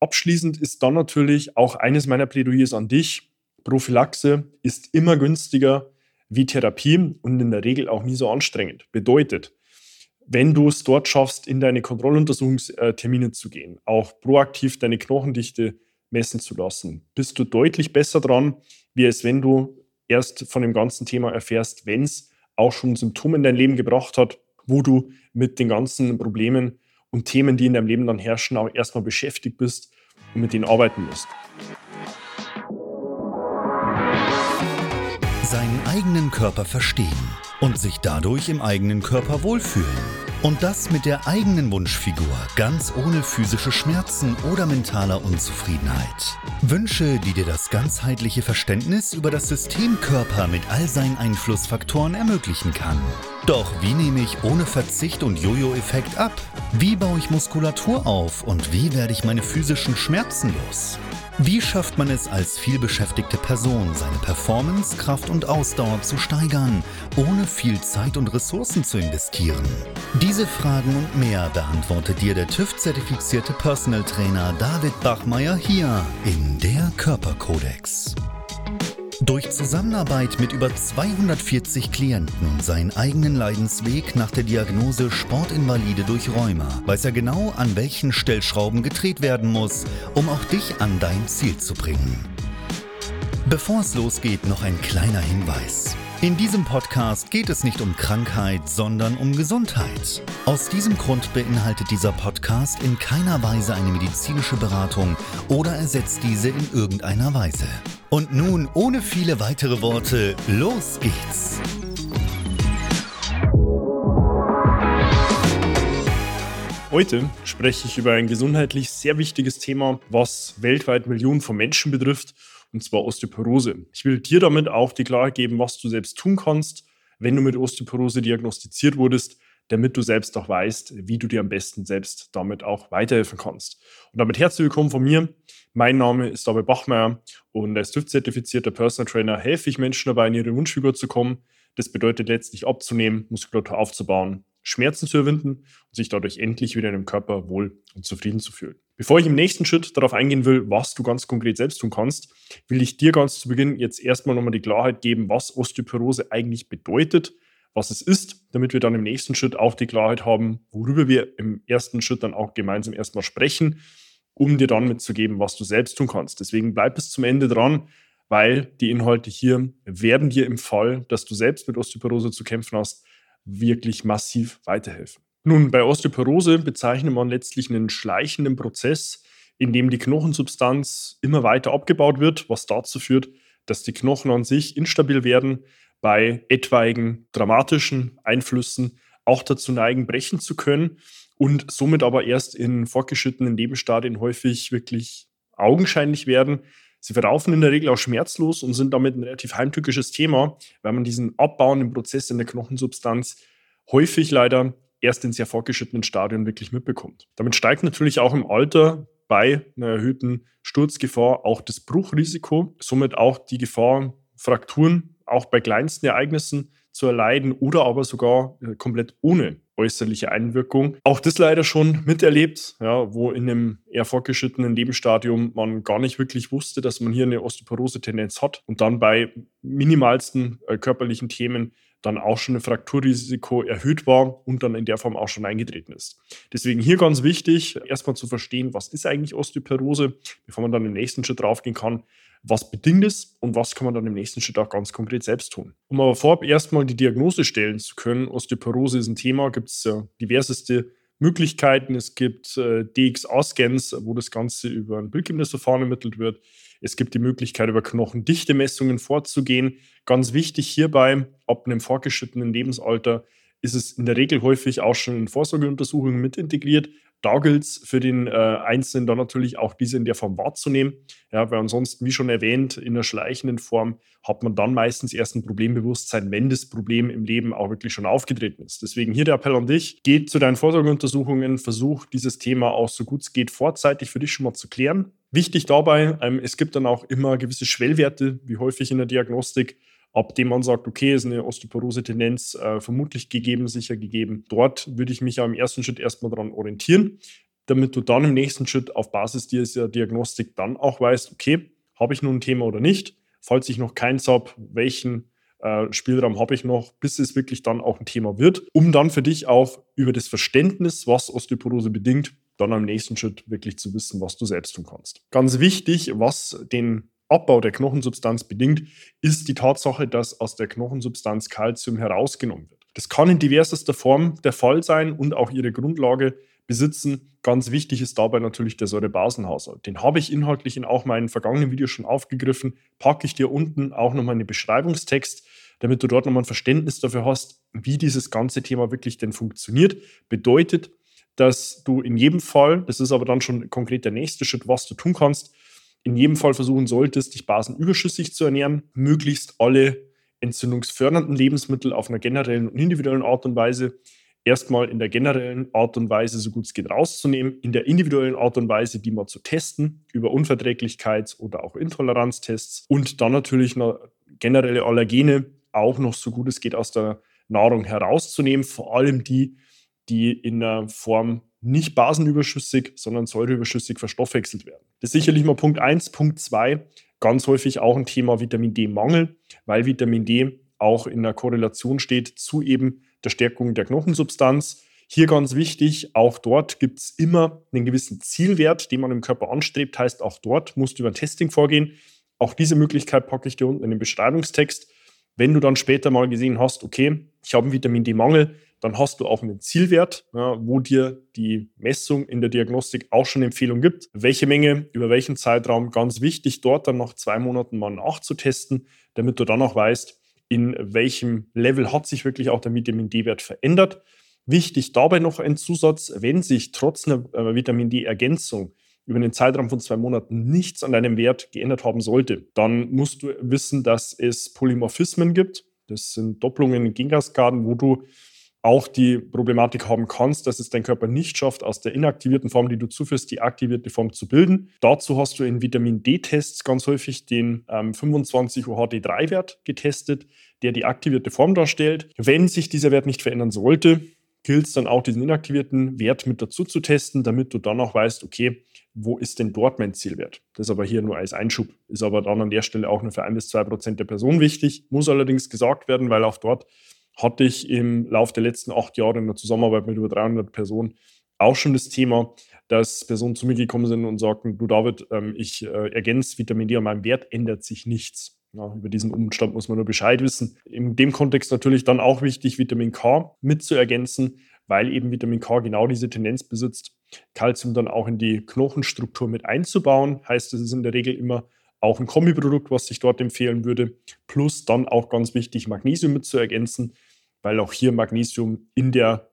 Abschließend ist dann natürlich auch eines meiner Plädoyers an dich. Prophylaxe ist immer günstiger wie Therapie und in der Regel auch nie so anstrengend. Bedeutet, wenn du es dort schaffst, in deine Kontrolluntersuchungstermine zu gehen, auch proaktiv deine Knochendichte messen zu lassen, bist du deutlich besser dran, wie es wenn du erst von dem ganzen Thema erfährst, wenn es auch schon Symptome in dein Leben gebracht hat, wo du mit den ganzen Problemen und Themen, die in deinem Leben dann herrschen, auch erstmal beschäftigt bist und mit denen arbeiten musst. Seinen eigenen Körper verstehen und sich dadurch im eigenen Körper wohlfühlen. Und das mit der eigenen Wunschfigur, ganz ohne physische Schmerzen oder mentaler Unzufriedenheit. Wünsche, die dir das ganzheitliche Verständnis über das System Körper mit all seinen Einflussfaktoren ermöglichen kann. Doch wie nehme ich ohne Verzicht und Jojo-Effekt ab? Wie baue ich Muskulatur auf und wie werde ich meine physischen Schmerzen los? Wie schafft man es als vielbeschäftigte Person, seine Performance, Kraft und Ausdauer zu steigern, ohne viel Zeit und Ressourcen zu investieren? Diese Fragen und mehr beantwortet dir der TÜV-zertifizierte Personal Trainer David Bachmeier hier in der Körperkodex. Durch Zusammenarbeit mit über 240 Klienten und seinen eigenen Leidensweg nach der Diagnose Sportinvalide durch Rheuma weiß er genau, an welchen Stellschrauben gedreht werden muss, um auch dich an dein Ziel zu bringen. Bevor es losgeht, noch ein kleiner Hinweis. In diesem Podcast geht es nicht um Krankheit, sondern um Gesundheit. Aus diesem Grund beinhaltet dieser Podcast in keiner Weise eine medizinische Beratung oder ersetzt diese in irgendeiner Weise. Und nun, ohne viele weitere Worte, los geht's! Heute spreche ich über ein gesundheitlich sehr wichtiges Thema, was weltweit Millionen von Menschen betrifft und zwar Osteoporose. Ich will dir damit auch die Klarheit geben, was du selbst tun kannst, wenn du mit Osteoporose diagnostiziert wurdest, damit du selbst auch weißt, wie du dir am besten selbst damit auch weiterhelfen kannst. Und damit herzlich willkommen von mir. Mein Name ist David Bachmeier und als TÜV-zertifizierter Personal Trainer helfe ich Menschen dabei, in ihre Wunschfigur zu kommen. Das bedeutet letztlich abzunehmen, Muskulatur aufzubauen, Schmerzen zu überwinden und sich dadurch endlich wieder in dem Körper wohl und zufrieden zu fühlen. Bevor ich im nächsten Schritt darauf eingehen will, was du ganz konkret selbst tun kannst, will ich dir ganz zu Beginn jetzt erstmal nochmal die Klarheit geben, was Osteoporose eigentlich bedeutet, was es ist, damit wir dann im nächsten Schritt auch die Klarheit haben, worüber wir im ersten Schritt dann auch gemeinsam erstmal sprechen, um dir dann mitzugeben, was du selbst tun kannst. Deswegen bleib bis zum Ende dran, weil die Inhalte hier werden dir im Fall, dass du selbst mit Osteoporose zu kämpfen hast, wirklich massiv weiterhelfen. Nun, bei Osteoporose bezeichnet man letztlich einen schleichenden Prozess, in dem die Knochensubstanz immer weiter abgebaut wird, was dazu führt, dass die Knochen an sich instabil werden, bei etwaigen dramatischen Einflüssen auch dazu neigen, brechen zu können und somit aber erst in fortgeschrittenen Lebensstadien häufig wirklich augenscheinlich werden. Sie verlaufen in der Regel auch schmerzlos und sind damit ein relativ heimtückisches Thema, weil man diesen abbauenden Prozess in der Knochensubstanz häufig leider erst in sehr fortgeschrittenen Stadien wirklich mitbekommt. Damit steigt natürlich auch im Alter bei einer erhöhten Sturzgefahr auch das Bruchrisiko, somit auch die Gefahr, Frakturen auch bei kleinsten Ereignissen zu erleiden oder aber sogar äh, komplett ohne äußerliche Einwirkung. Auch das leider schon miterlebt, ja, wo in einem eher fortgeschrittenen Lebensstadium man gar nicht wirklich wusste, dass man hier eine Osteoporose-Tendenz hat und dann bei minimalsten äh, körperlichen Themen dann auch schon ein Frakturrisiko erhöht war und dann in der Form auch schon eingetreten ist. Deswegen hier ganz wichtig, erstmal zu verstehen, was ist eigentlich Osteoporose, bevor man dann im nächsten Schritt draufgehen kann, was bedingt ist und was kann man dann im nächsten Schritt auch ganz konkret selbst tun. Um aber vorab erstmal die Diagnose stellen zu können, Osteoporose ist ein Thema, gibt es ja diverseste Möglichkeiten. Es gibt äh, DXA-Scans, wo das Ganze über ein Verfahren ermittelt wird. Es gibt die Möglichkeit, über Knochendichte-Messungen vorzugehen. Ganz wichtig hierbei, ab einem fortgeschrittenen Lebensalter ist es in der Regel häufig auch schon in Vorsorgeuntersuchungen mit integriert. Da gilt es für den äh, Einzelnen dann natürlich auch diese in der Form wahrzunehmen. Ja, weil ansonsten, wie schon erwähnt, in der schleichenden Form hat man dann meistens erst ein Problembewusstsein, wenn das Problem im Leben auch wirklich schon aufgetreten ist. Deswegen hier der Appell an dich, geh zu deinen Vorsorgeuntersuchungen, versuch dieses Thema auch so gut es geht vorzeitig für dich schon mal zu klären. Wichtig dabei, ähm, es gibt dann auch immer gewisse Schwellwerte, wie häufig in der Diagnostik, ab dem man sagt, okay, ist eine Osteoporose-Tendenz äh, vermutlich gegeben, sicher gegeben. Dort würde ich mich ja im ersten Schritt erstmal daran orientieren. damit du dann im nächsten Schritt auf Basis dieser Diagnostik dann auch weißt, okay, habe ich nun ein Thema oder nicht? Falls ich noch keins habe, welchen äh, Spielraum habe ich noch, bis es wirklich dann auch ein Thema wird, um dann für dich auch über das Verständnis, was Osteoporose bedingt, dann am nächsten Schritt wirklich zu wissen, was du selbst tun kannst. Ganz wichtig, was den Abbau der Knochensubstanz bedingt, ist die Tatsache, dass aus der Knochensubstanz Kalzium herausgenommen wird. Das kann in diversester Form der Fall sein und auch ihre Grundlage besitzen. Ganz wichtig ist dabei natürlich der Säurebasenhaushalt. Den habe ich inhaltlich in auch meinen vergangenen Videos schon aufgegriffen. Packe ich dir unten auch nochmal einen Beschreibungstext, damit du dort nochmal ein Verständnis dafür hast, wie dieses ganze Thema wirklich denn funktioniert. Bedeutet, dass du in jedem Fall, das ist aber dann schon konkret der nächste Schritt, was du tun kannst, in jedem Fall versuchen solltest, dich basenüberschüssig zu ernähren, möglichst alle entzündungsfördernden Lebensmittel auf einer generellen und individuellen Art und Weise erstmal in der generellen Art und Weise so gut es geht rauszunehmen, in der individuellen Art und Weise die mal zu testen über Unverträglichkeits- oder auch Intoleranztests und dann natürlich noch generelle Allergene auch noch so gut es geht aus der Nahrung herauszunehmen, vor allem die, die in der Form nicht basenüberschüssig, sondern säureüberschüssig verstoffwechselt werden. Das ist sicherlich mal Punkt 1. Punkt 2, ganz häufig auch ein Thema Vitamin D-Mangel, weil Vitamin D auch in der Korrelation steht zu eben der Stärkung der Knochensubstanz. Hier ganz wichtig, auch dort gibt es immer einen gewissen Zielwert, den man im Körper anstrebt. Heißt, auch dort musst du über ein Testing vorgehen. Auch diese Möglichkeit packe ich dir unten in den Beschreibungstext. Wenn du dann später mal gesehen hast, okay, ich habe einen Vitamin D-Mangel, dann hast du auch einen Zielwert, ja, wo dir die Messung in der Diagnostik auch schon Empfehlung gibt. Welche Menge, über welchen Zeitraum, ganz wichtig, dort dann nach zwei Monaten mal nachzutesten, damit du dann auch weißt, in welchem Level hat sich wirklich auch der Vitamin D-Wert verändert. Wichtig dabei noch ein Zusatz, wenn sich trotz einer äh, Vitamin D-Ergänzung über einen Zeitraum von zwei Monaten nichts an deinem Wert geändert haben sollte, dann musst du wissen, dass es Polymorphismen gibt. Das sind Doppelungen in Genkaskaden, wo du auch die Problematik haben kannst, dass es dein Körper nicht schafft, aus der inaktivierten Form, die du zuführst, die aktivierte Form zu bilden. Dazu hast du in Vitamin D-Tests ganz häufig den ähm, 25-OHD3-Wert getestet, der die aktivierte Form darstellt. Wenn sich dieser Wert nicht verändern sollte, gilt es dann auch, diesen inaktivierten Wert mit dazu zu testen, damit du dann auch weißt, okay, wo ist denn dort mein Zielwert? Das ist aber hier nur als Einschub, ist aber dann an der Stelle auch nur für ein bis zwei Prozent der Person wichtig, muss allerdings gesagt werden, weil auch dort hatte ich im Laufe der letzten acht Jahre in der Zusammenarbeit mit über 300 Personen auch schon das Thema, dass Personen zu mir gekommen sind und sagten, du David, ähm, ich äh, ergänze Vitamin D an meinem Wert, ändert sich nichts. Ja, über diesen Umstand muss man nur Bescheid wissen. In dem Kontext natürlich dann auch wichtig, Vitamin K mit zu ergänzen, weil eben Vitamin K genau diese Tendenz besitzt, Kalzium dann auch in die Knochenstruktur mit einzubauen. Heißt, es ist in der Regel immer auch ein Kombiprodukt, was ich dort empfehlen würde. Plus dann auch ganz wichtig, Magnesium mit zu ergänzen, weil auch hier Magnesium in der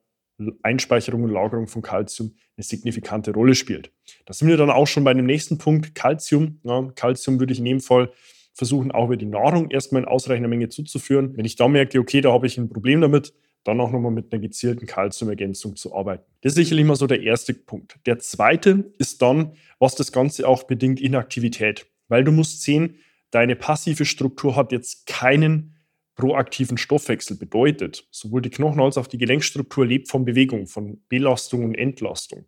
Einspeicherung und Lagerung von Calcium eine signifikante Rolle spielt. Da sind wir dann auch schon bei dem nächsten Punkt, Calcium. Ja, Calcium würde ich in dem Fall versuchen, auch über die Nahrung erstmal in ausreichender Menge zuzuführen. Wenn ich da merke, okay, da habe ich ein Problem damit, dann auch nochmal mit einer gezielten Calciumergänzung zu arbeiten. Das ist sicherlich mal so der erste Punkt. Der zweite ist dann, was das Ganze auch bedingt, Inaktivität. Weil du musst sehen, deine passive Struktur hat jetzt keinen proaktiven Stoffwechsel bedeutet, sowohl die Knochen als auch die Gelenkstruktur lebt von Bewegung, von Belastung und Entlastung,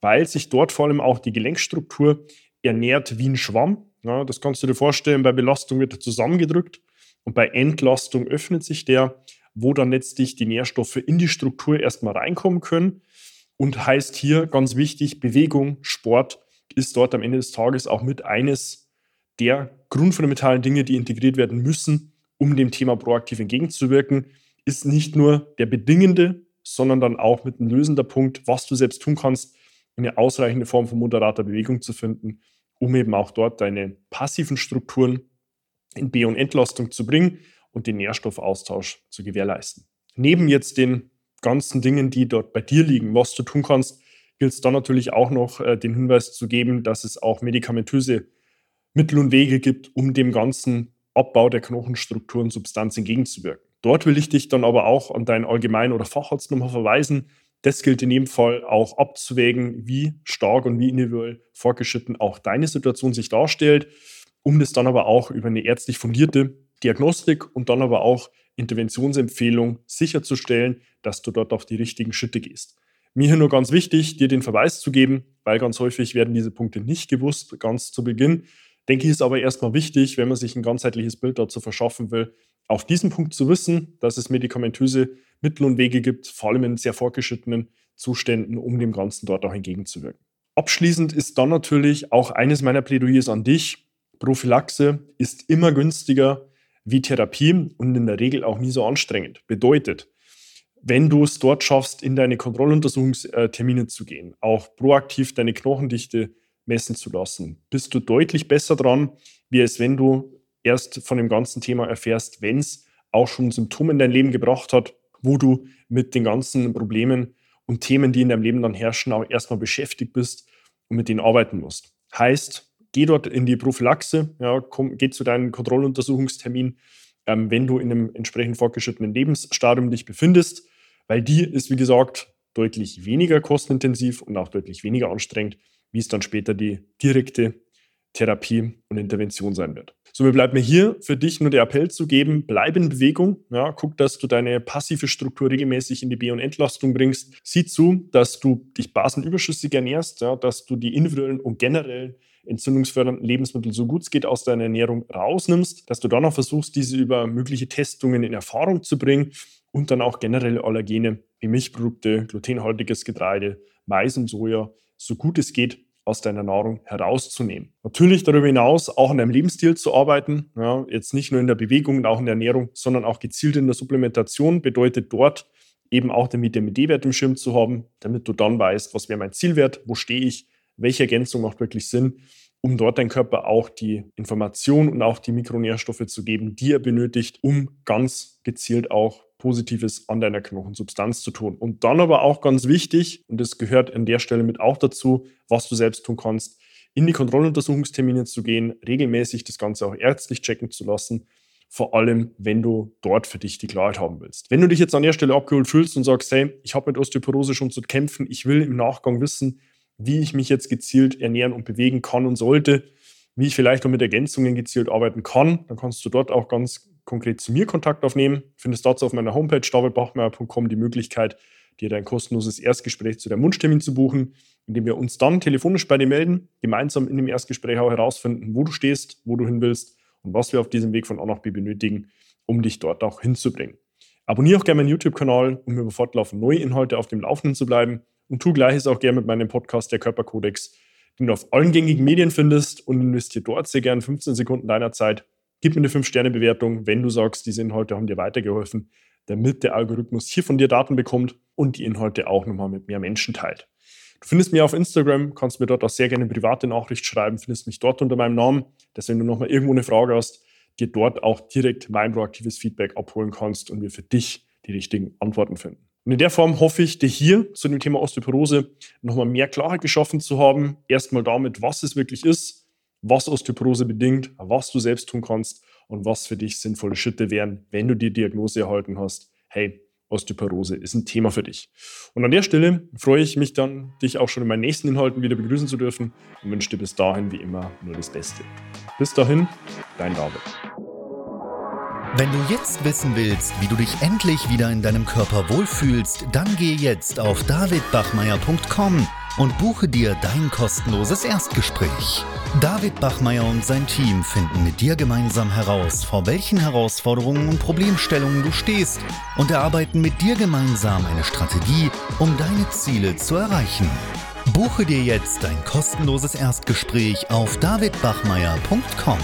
weil sich dort vor allem auch die Gelenkstruktur ernährt wie ein Schwamm. Ja, das kannst du dir vorstellen, bei Belastung wird er zusammengedrückt und bei Entlastung öffnet sich der, wo dann letztlich die Nährstoffe in die Struktur erstmal reinkommen können. Und heißt hier ganz wichtig, Bewegung, Sport ist dort am Ende des Tages auch mit eines der grundfundamentalen Dinge, die integriert werden müssen, um dem Thema proaktiv entgegenzuwirken, ist nicht nur der bedingende, sondern dann auch mit ein lösender Punkt, was du selbst tun kannst, eine ausreichende Form von moderater Bewegung zu finden, um eben auch dort deine passiven Strukturen in B- und Entlastung zu bringen und den Nährstoffaustausch zu gewährleisten. Neben jetzt den ganzen Dingen, die dort bei dir liegen, was du tun kannst, gilt es dann natürlich auch noch äh, den Hinweis zu geben, dass es auch medikamentöse Mittel und Wege gibt, um dem Ganzen Abbau der Knochenstruktur und Substanz entgegenzuwirken. Dort will ich dich dann aber auch an deinen Allgemein- oder Facharzt nochmal verweisen. Das gilt in jedem Fall auch abzuwägen, wie stark und wie individuell fortgeschritten auch deine Situation sich darstellt, um das dann aber auch über eine ärztlich fundierte Diagnostik und dann aber auch Interventionsempfehlung sicherzustellen, dass du dort auf die richtigen Schritte gehst. Mir hier nur ganz wichtig, dir den Verweis zu geben, weil ganz häufig werden diese Punkte nicht gewusst, ganz zu Beginn. Denke ich, ist aber erstmal wichtig, wenn man sich ein ganzheitliches Bild dazu verschaffen will, auf diesen Punkt zu wissen, dass es medikamentöse Mittel und Wege gibt, vor allem in sehr fortgeschrittenen Zuständen, um dem Ganzen dort auch entgegenzuwirken. Abschließend ist dann natürlich auch eines meiner Plädoyers an dich. Prophylaxe ist immer günstiger wie Therapie und in der Regel auch nie so anstrengend. Bedeutet, wenn du es dort schaffst, in deine Kontrolluntersuchungstermine zu gehen, auch proaktiv deine Knochendichte messen zu lassen, bist du deutlich besser dran, wie es wenn du erst von dem ganzen Thema erfährst, wenn es auch schon Symptome in dein Leben gebracht hat, wo du mit den ganzen Problemen und Themen, die in deinem Leben dann herrschen, auch erstmal beschäftigt bist und mit denen arbeiten musst. Heißt, geh dort in die Prophylaxe, ja, komm, geh zu deinem Kontrolluntersuchungstermin, ähm, wenn du in einem entsprechend fortgeschrittenen Lebensstadium dich befindest, weil die ist, wie gesagt, deutlich weniger kostenintensiv und auch deutlich weniger anstrengend, wie es dann später die direkte Therapie und Intervention sein wird. Somit bleibt mir hier. Für dich nur der Appell zu geben, bleib in Bewegung, ja, guck, dass du deine passive Struktur regelmäßig in die B- und Entlastung bringst, sieh zu, dass du dich basenüberschüssig ernährst, ja, dass du die individuellen und generellen entzündungsfördernden Lebensmittel so gut es geht aus deiner Ernährung rausnimmst, dass du dann auch versuchst, diese über mögliche Testungen in Erfahrung zu bringen und dann auch generelle Allergene wie Milchprodukte, glutenhaltiges Getreide, Mais und Soja so gut es geht aus deiner Nahrung herauszunehmen. Natürlich darüber hinaus auch an deinem Lebensstil zu arbeiten, ja, jetzt nicht nur in der Bewegung und auch in der Ernährung, sondern auch gezielt in der Supplementation bedeutet dort eben auch den Vitamin D-Wert im Schirm zu haben, damit du dann weißt, was wäre mein Zielwert, wo stehe ich, welche Ergänzung macht wirklich Sinn, um dort dein Körper auch die Information und auch die Mikronährstoffe zu geben, die er benötigt, um ganz gezielt auch Positives an deiner Knochensubstanz zu tun. Und dann aber auch ganz wichtig, und das gehört an der Stelle mit auch dazu, was du selbst tun kannst, in die Kontrolluntersuchungstermine zu gehen, regelmäßig das Ganze auch ärztlich checken zu lassen, vor allem wenn du dort für dich die Klarheit haben willst. Wenn du dich jetzt an der Stelle abgeholt fühlst und sagst, hey, ich habe mit Osteoporose schon zu kämpfen, ich will im Nachgang wissen, wie ich mich jetzt gezielt ernähren und bewegen kann und sollte, wie ich vielleicht auch mit Ergänzungen gezielt arbeiten kann, dann kannst du dort auch ganz konkret zu mir Kontakt aufnehmen. Findest dazu auf meiner Homepage davidbachmeier.com die Möglichkeit, dir dein kostenloses Erstgespräch zu deinem Wunschtermin zu buchen, indem wir uns dann telefonisch bei dir melden, gemeinsam in dem Erstgespräch auch herausfinden, wo du stehst, wo du hin willst und was wir auf diesem Weg von A nach B benötigen, um dich dort auch hinzubringen. Abonniere auch gerne meinen YouTube-Kanal, um über fortlaufend neue Inhalte auf dem Laufenden zu bleiben und tu gleiches auch gerne mit meinem Podcast Der Körperkodex, den du auf allen gängigen Medien findest und investiere dort sehr gerne 15 Sekunden deiner Zeit Gib mir eine 5-Sterne-Bewertung, wenn du sagst, diese Inhalte haben dir weitergeholfen, damit der Algorithmus hier von dir Daten bekommt und die Inhalte auch nochmal mit mehr Menschen teilt. Du findest mich auf Instagram, kannst mir dort auch sehr gerne eine private Nachricht schreiben, findest mich dort unter meinem Namen, dass wenn du nochmal irgendwo eine Frage hast, dir dort auch direkt mein proaktives Feedback abholen kannst und wir für dich die richtigen Antworten finden. Und in der Form hoffe ich, dir hier zu dem Thema Osteoporose nochmal mehr Klarheit geschaffen zu haben. Erstmal damit, was es wirklich ist, was Osteoporose bedingt, was du selbst tun kannst und was für dich sinnvolle Schritte wären, wenn du die Diagnose erhalten hast. Hey, Osteoporose ist ein Thema für dich. Und an der Stelle freue ich mich dann, dich auch schon in meinen nächsten Inhalten wieder begrüßen zu dürfen und wünsche dir bis dahin wie immer nur das Beste. Bis dahin, dein David. Wenn du jetzt wissen willst, wie du dich endlich wieder in deinem Körper wohlfühlst, dann geh jetzt auf davidbachmeier.com und buche dir dein kostenloses Erstgespräch. David Bachmeier und sein Team finden mit dir gemeinsam heraus, vor welchen Herausforderungen und Problemstellungen du stehst und erarbeiten mit dir gemeinsam eine Strategie, um deine Ziele zu erreichen. Buche dir jetzt dein kostenloses Erstgespräch auf davidbachmeier.com.